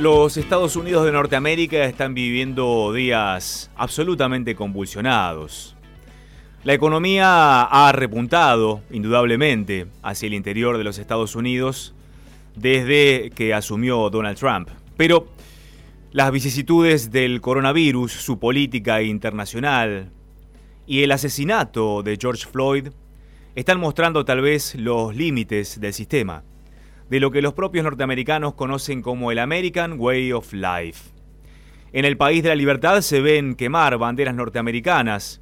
Los Estados Unidos de Norteamérica están viviendo días absolutamente convulsionados. La economía ha repuntado, indudablemente, hacia el interior de los Estados Unidos desde que asumió Donald Trump. Pero las vicisitudes del coronavirus, su política internacional y el asesinato de George Floyd están mostrando tal vez los límites del sistema de lo que los propios norteamericanos conocen como el American Way of Life. En el país de la libertad se ven quemar banderas norteamericanas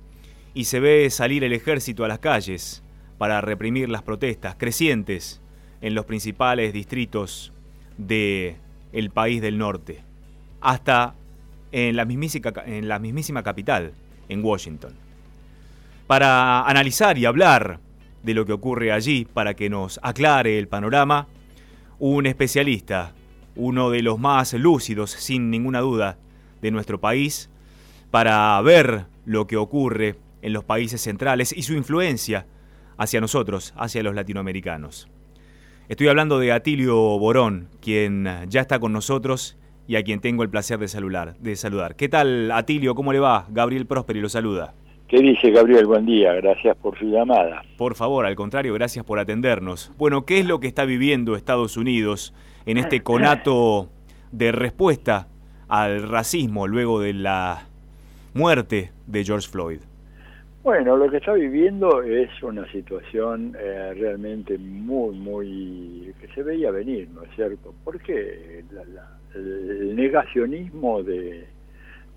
y se ve salir el ejército a las calles para reprimir las protestas crecientes en los principales distritos de el país del norte, hasta en la mismísima, en la mismísima capital, en Washington. Para analizar y hablar de lo que ocurre allí, para que nos aclare el panorama, un especialista, uno de los más lúcidos, sin ninguna duda, de nuestro país, para ver lo que ocurre en los países centrales y su influencia hacia nosotros, hacia los latinoamericanos. Estoy hablando de Atilio Borón, quien ya está con nosotros y a quien tengo el placer de saludar. ¿Qué tal, Atilio? ¿Cómo le va? Gabriel Prósperi lo saluda. ¿Qué dice Gabriel? Buen día, gracias por su llamada. Por favor, al contrario, gracias por atendernos. Bueno, ¿qué es lo que está viviendo Estados Unidos en este conato de respuesta al racismo luego de la muerte de George Floyd? Bueno, lo que está viviendo es una situación eh, realmente muy, muy... que se veía venir, ¿no es cierto? Porque el negacionismo de,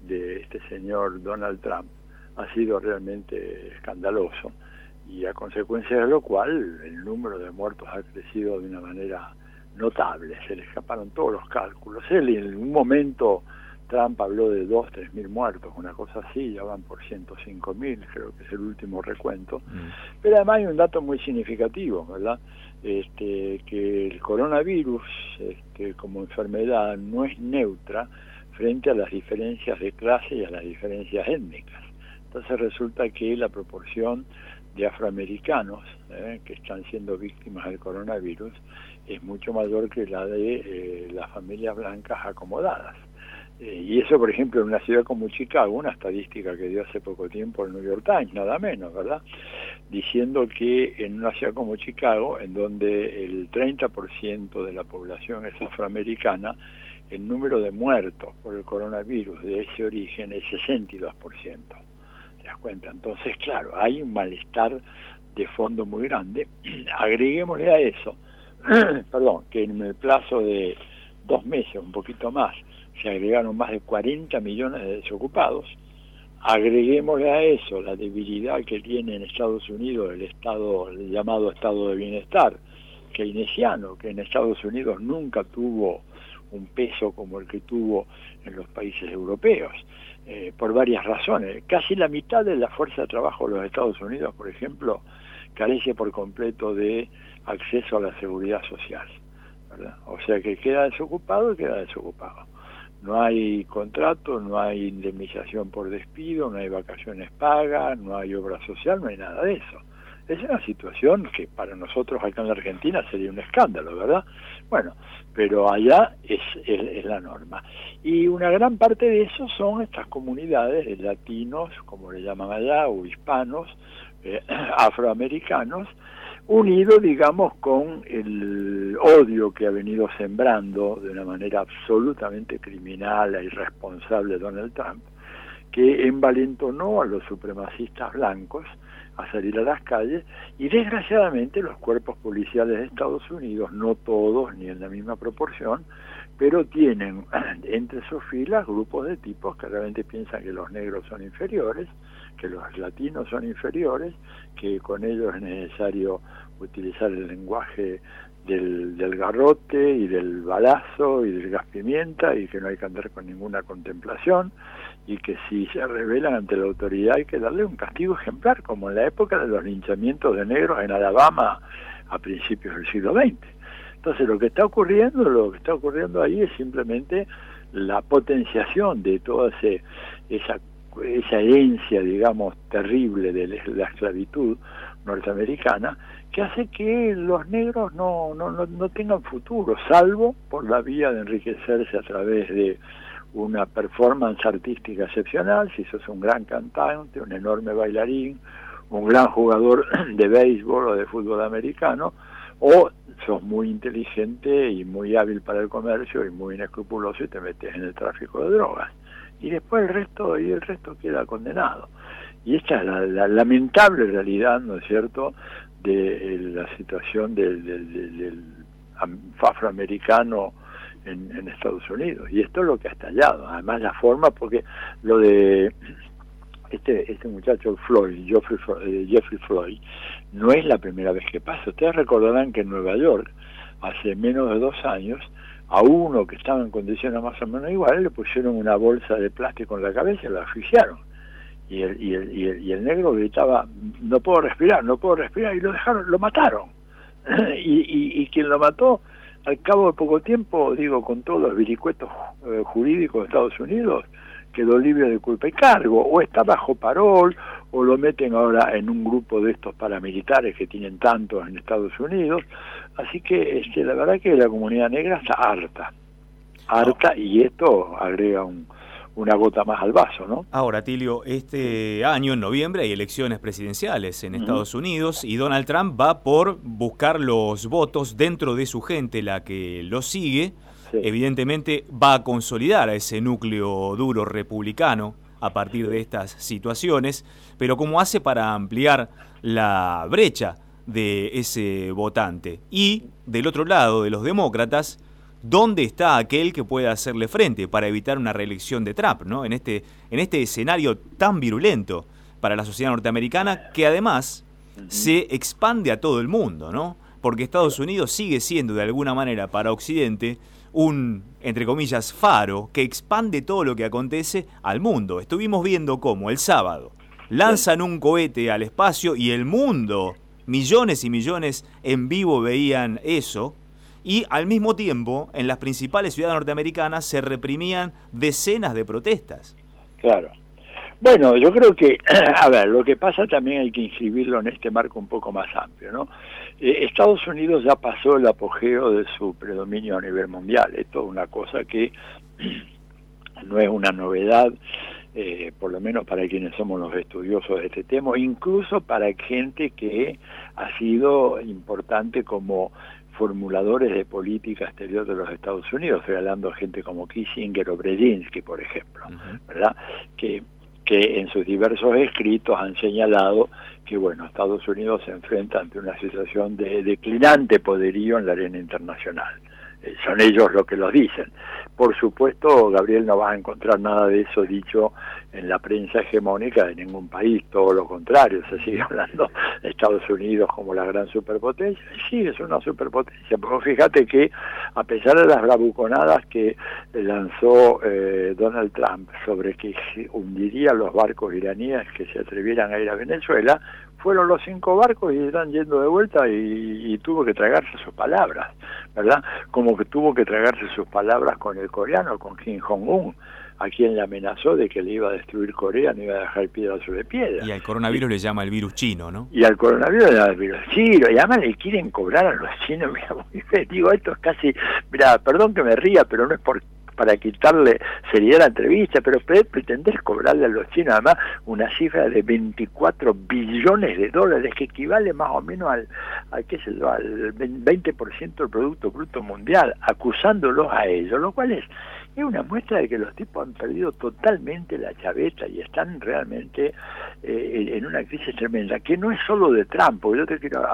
de este señor Donald Trump ha sido realmente escandaloso y a consecuencia de lo cual el número de muertos ha crecido de una manera notable, se le escaparon todos los cálculos. Él en un momento Trump habló de 2, 3 mil muertos, una cosa así, ya van por 105 mil, creo que es el último recuento. Mm. Pero además hay un dato muy significativo, ¿verdad? Este, que el coronavirus este, como enfermedad no es neutra frente a las diferencias de clase y a las diferencias étnicas. Entonces resulta que la proporción de afroamericanos eh, que están siendo víctimas del coronavirus es mucho mayor que la de eh, las familias blancas acomodadas. Eh, y eso, por ejemplo, en una ciudad como Chicago, una estadística que dio hace poco tiempo el New York Times, nada menos, ¿verdad? Diciendo que en una ciudad como Chicago, en donde el 30% de la población es afroamericana, el número de muertos por el coronavirus de ese origen es 62% cuenta. Entonces, claro, hay un malestar de fondo muy grande. Agreguémosle a eso, perdón, que en el plazo de dos meses, un poquito más, se agregaron más de 40 millones de desocupados. Agreguémosle a eso la debilidad que tiene en Estados Unidos el estado el llamado estado de bienestar keynesiano, que en Estados Unidos nunca tuvo un peso como el que tuvo en los países europeos. Eh, por varias razones. Casi la mitad de la fuerza de trabajo de los Estados Unidos, por ejemplo, carece por completo de acceso a la seguridad social. O sea que queda desocupado y queda desocupado. No hay contrato, no hay indemnización por despido, no hay vacaciones pagas, no hay obra social, no hay nada de eso. Es una situación que para nosotros acá en la Argentina sería un escándalo, ¿verdad? Bueno, pero allá es, la norma. Y una gran parte de eso son estas comunidades de latinos, como le llaman allá, o hispanos, eh, afroamericanos, unidos, digamos, con el odio que ha venido sembrando de una manera absolutamente criminal e irresponsable Donald Trump, que envalentonó a los supremacistas blancos, a salir a las calles y desgraciadamente los cuerpos policiales de Estados Unidos, no todos ni en la misma proporción, pero tienen entre sus filas grupos de tipos que realmente piensan que los negros son inferiores, que los latinos son inferiores, que con ellos es necesario utilizar el lenguaje del, del, garrote y del balazo y del gas pimienta y que no hay que andar con ninguna contemplación y que si se rebelan ante la autoridad hay que darle un castigo ejemplar, como en la época de los linchamientos de negros en Alabama a principios del siglo XX. Entonces lo que está ocurriendo, lo que está ocurriendo ahí es simplemente la potenciación de toda ese, esa, esa herencia, digamos, terrible de la esclavitud norteamericana que hace que los negros no, no, no, no tengan futuro, salvo por la vía de enriquecerse a través de una performance artística excepcional, si sos un gran cantante, un enorme bailarín, un gran jugador de béisbol o de fútbol americano, o sos muy inteligente y muy hábil para el comercio y muy inescrupuloso y te metes en el tráfico de drogas. Y después el resto, y el resto queda condenado. Y esta es la, lamentable realidad, ¿no es cierto?, de la situación del, del, afroamericano en, en, Estados Unidos. Y esto es lo que ha estallado. Además la forma, porque lo de este, este muchacho Floyd, Jeffrey, eh, Jeffrey Floyd, no es la primera vez que pasa. Ustedes recordarán que en Nueva York, hace menos de dos años, a uno que estaba en condiciones más o menos iguales le pusieron una bolsa de plástico en la cabeza y lo asfixiaron. Y el, y, el, y, el, negro gritaba, no puedo respirar, no puedo respirar, y lo dejaron, lo mataron. y, y, quien lo mató, al cabo de poco tiempo, digo, con todos los viricuetos eh, jurídicos de Estados Unidos, quedó libre de culpa y cargo, o está bajo parol, o lo meten ahora en un grupo de estos paramilitares que tienen tantos en Estados Unidos. Así que este, la verdad que la comunidad negra está harta, harta, y esto agrega un, una gota más al vaso, ¿no? Ahora, Tilio, este año, en noviembre, hay elecciones presidenciales en Estados Unidos y Donald Trump va por buscar los votos dentro de su gente, la que lo sigue, evidentemente va a consolidar a ese núcleo duro republicano a partir de estas situaciones, pero ¿cómo hace para ampliar la brecha de ese votante? Y del otro lado, de los demócratas, ¿dónde está aquel que pueda hacerle frente para evitar una reelección de Trump, ¿no? En este, en este escenario tan virulento para la sociedad norteamericana que además se expande a todo el mundo, ¿no? Porque Estados Unidos sigue siendo de alguna manera para Occidente un, entre comillas, faro que expande todo lo que acontece al mundo. Estuvimos viendo cómo el sábado lanzan un cohete al espacio y el mundo, millones y millones en vivo veían eso, y al mismo tiempo en las principales ciudades norteamericanas se reprimían decenas de protestas. Claro. Bueno, yo creo que, a ver, lo que pasa también hay que inscribirlo en este marco un poco más amplio, ¿no? Eh, Estados Unidos ya pasó el apogeo de su predominio a nivel mundial, esto es una cosa que no es una novedad, eh, por lo menos para quienes somos los estudiosos de este tema, incluso para gente que ha sido importante como formuladores de política exterior de los Estados Unidos, estoy hablando de gente como Kissinger o Brzezinski, por ejemplo, ¿verdad? Que que en sus diversos escritos han señalado que bueno Estados Unidos se enfrenta ante una situación de declinante poderío en la arena internacional. Eh, son ellos los que lo dicen. Por supuesto, Gabriel no va a encontrar nada de eso dicho en la prensa hegemónica de ningún país, todo lo contrario, se sigue hablando de Estados Unidos como la gran superpotencia, sí, es una superpotencia, pero fíjate que a pesar de las bravuconadas que lanzó eh, Donald Trump sobre que hundiría los barcos iraníes que se atrevieran a ir a Venezuela, fueron los cinco barcos y están yendo de vuelta y, tuvo que tragarse sus palabras, ¿verdad? Como que tuvo que tragarse sus palabras con el coreano, con Kim Jong-un, a quien le amenazó de que le iba a destruir Corea, no iba a dejar piedra sobre piedra. Y al coronavirus le llama el virus chino, ¿no? Y al coronavirus le llama el virus chino, y además le quieren cobrar a los chinos, mira, digo, esto es casi, mira, perdón que me ría, pero no es por para quitarle seriedad a la entrevista, pero pretender cobrarle a los chinos además una cifra de 24 billones de dólares que equivale más o menos al, al qué yo, al 20% del Producto Bruto Mundial, acusándolos a ellos, lo cual es es una muestra de que los tipos han perdido totalmente la chaveta y están realmente eh, en una crisis tremenda, que no es solo de Trump, porque yo te quiero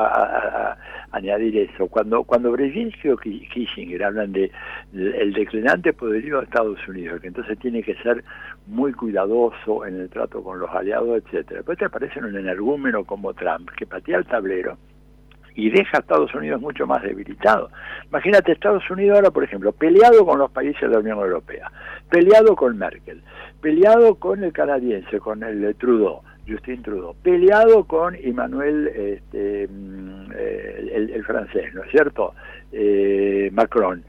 añadir eso. Cuando cuando Brzezinski o Kissinger hablan de el declinante poderío de Estados Unidos, que entonces tiene que ser muy cuidadoso en el trato con los aliados, etcétera. Después te aparece un energúmeno como Trump, que patea el tablero y deja a Estados Unidos mucho más debilitado. Imagínate Estados Unidos ahora, por ejemplo, peleado con los países de la Unión Europea, peleado con Merkel, peleado con el canadiense, con el Trudeau, Justin Trudeau, peleado con Emmanuel, este, mm, el, francés, ¿no es cierto? Eh, Macron,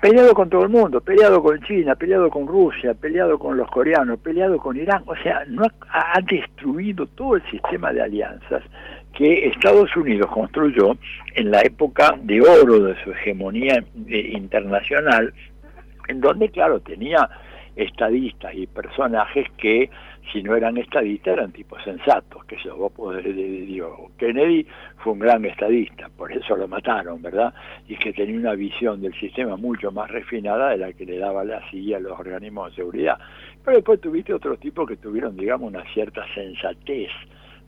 peleado con todo el mundo, peleado con China, peleado con Rusia, peleado con los coreanos, peleado con Irán, o sea, no ha, destruido todo el sistema de alianzas que Estados Unidos construyó en la época de oro de su hegemonía eh, internacional, en donde, claro, tenía estadistas y personajes que si no eran estadistas eran tipos sensatos, que yo vos podés, digo, Kennedy fue un gran estadista, por eso lo mataron, ¿verdad? Y que tenía una visión del sistema mucho más refinada de la que le daba la CIA a los organismos de seguridad. Pero después tuviste otros tipos que tuvieron, digamos, una cierta sensatez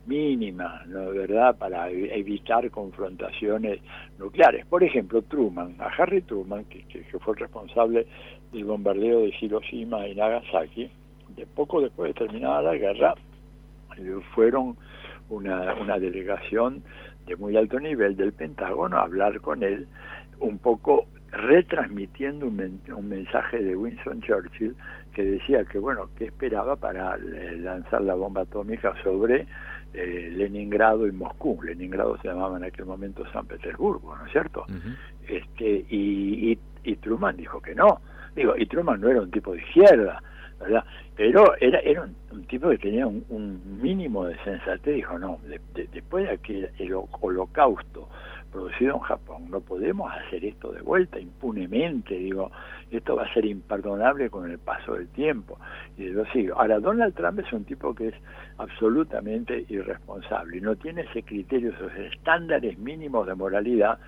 mínima, ¿no? ¿verdad?, para evitar confrontaciones nucleares. Por ejemplo, Truman, a Harry Truman, que, fue el responsable del bombardeo de Hiroshima y Nagasaki, de poco después de terminada la guerra, fueron una, una delegación de muy alto nivel del Pentágono a hablar con él, un poco retransmitiendo un, un, mensaje de Winston Churchill que decía que, bueno, que esperaba para eh, lanzar la bomba atómica sobre eh, Leningrado y Moscú. Leningrado se llamaba en aquel momento San Petersburgo, ¿no es cierto? este, y, y Truman dijo que no. Digo, y Truman no era un tipo de izquierda, ¿verdad? Pero era, era un, tipo que tenía un, mínimo de sensatez, dijo, no, después de aquel el holocausto producido en Japón, no podemos hacer esto de vuelta impunemente, digo, esto va a ser imperdonable con el paso del tiempo. Y lo sigo. Ahora, Donald Trump es un tipo que es absolutamente irresponsable no tiene ese criterio, esos estándares mínimos de moralidad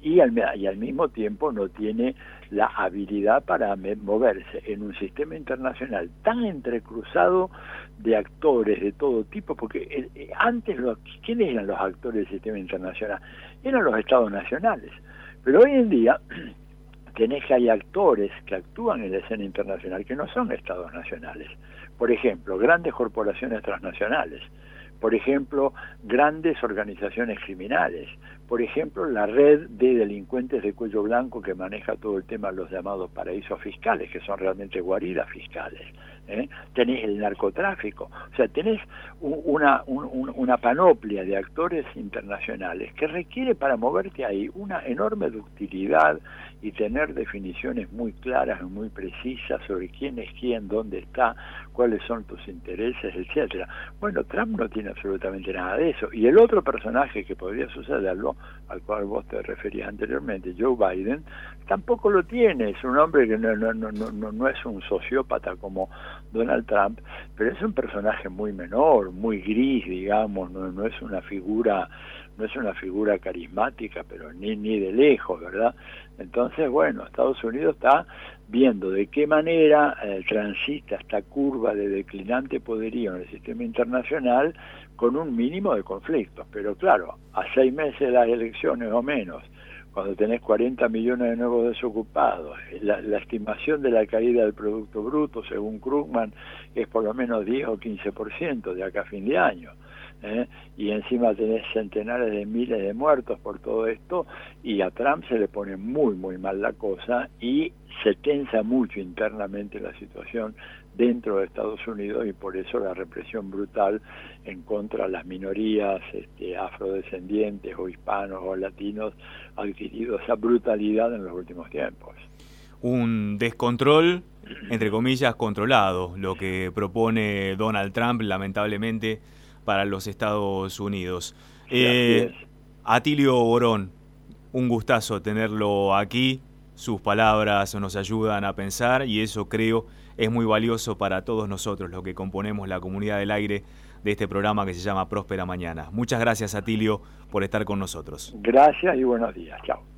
y al, mismo tiempo no tiene la habilidad para moverse en un sistema internacional tan entrecruzado de actores de todo tipo, porque eh, antes, lo, ¿quiénes eran los actores del sistema internacional? Eran los estados nacionales. Pero hoy en día tenés que hay actores que actúan en la escena internacional que no son estados nacionales. Por ejemplo, grandes corporaciones transnacionales, por ejemplo, grandes organizaciones criminales, por ejemplo, la red de delincuentes de cuello blanco que maneja todo el tema de los llamados paraísos fiscales, que son realmente guaridas fiscales. ¿eh? Tenés el narcotráfico, o sea, tenés una, una panoplia de actores internacionales que requiere para moverte ahí una enorme ductilidad y tener definiciones muy claras y muy precisas sobre quién es quién, dónde está, cuáles son tus intereses, etcétera. Bueno, Trump no tiene absolutamente nada de eso. Y el otro personaje que podría sucederlo, al cual vos te referías anteriormente, Joe Biden, tampoco lo tiene. Es un hombre que no, no, no, no, no es un sociópata como Donald Trump, pero es un personaje muy menor, muy gris, digamos, no, no es una figura no es una figura carismática, pero ni, ni de lejos, ¿verdad? Entonces, bueno, Estados Unidos está viendo de qué manera eh, transita esta curva de declinante poderío en el sistema internacional con un mínimo de conflictos. Pero claro, a seis meses de las elecciones o menos, cuando tenés 40 millones de nuevos desocupados, la, la, estimación de la caída del Producto Bruto, según Krugman, es por lo menos 10 o 15% de acá a fin de año. ¿eh? y encima tenés centenares de miles de muertos por todo esto, y a Trump se le pone muy, muy mal la cosa y se tensa mucho internamente la situación dentro de Estados Unidos y por eso la represión brutal en contra de las minorías este, afrodescendientes o hispanos o latinos ha adquirido esa brutalidad en los últimos tiempos. Un descontrol, entre comillas, controlado, lo que propone Donald Trump, lamentablemente para los Estados Unidos. Eh, Atilio Borón, un gustazo tenerlo aquí. Sus palabras nos ayudan a pensar y eso creo es muy valioso para todos nosotros, los que componemos la comunidad del aire de este programa que se llama Próspera Mañana. Muchas gracias, Atilio, por estar con nosotros. Gracias y buenos días. Chao.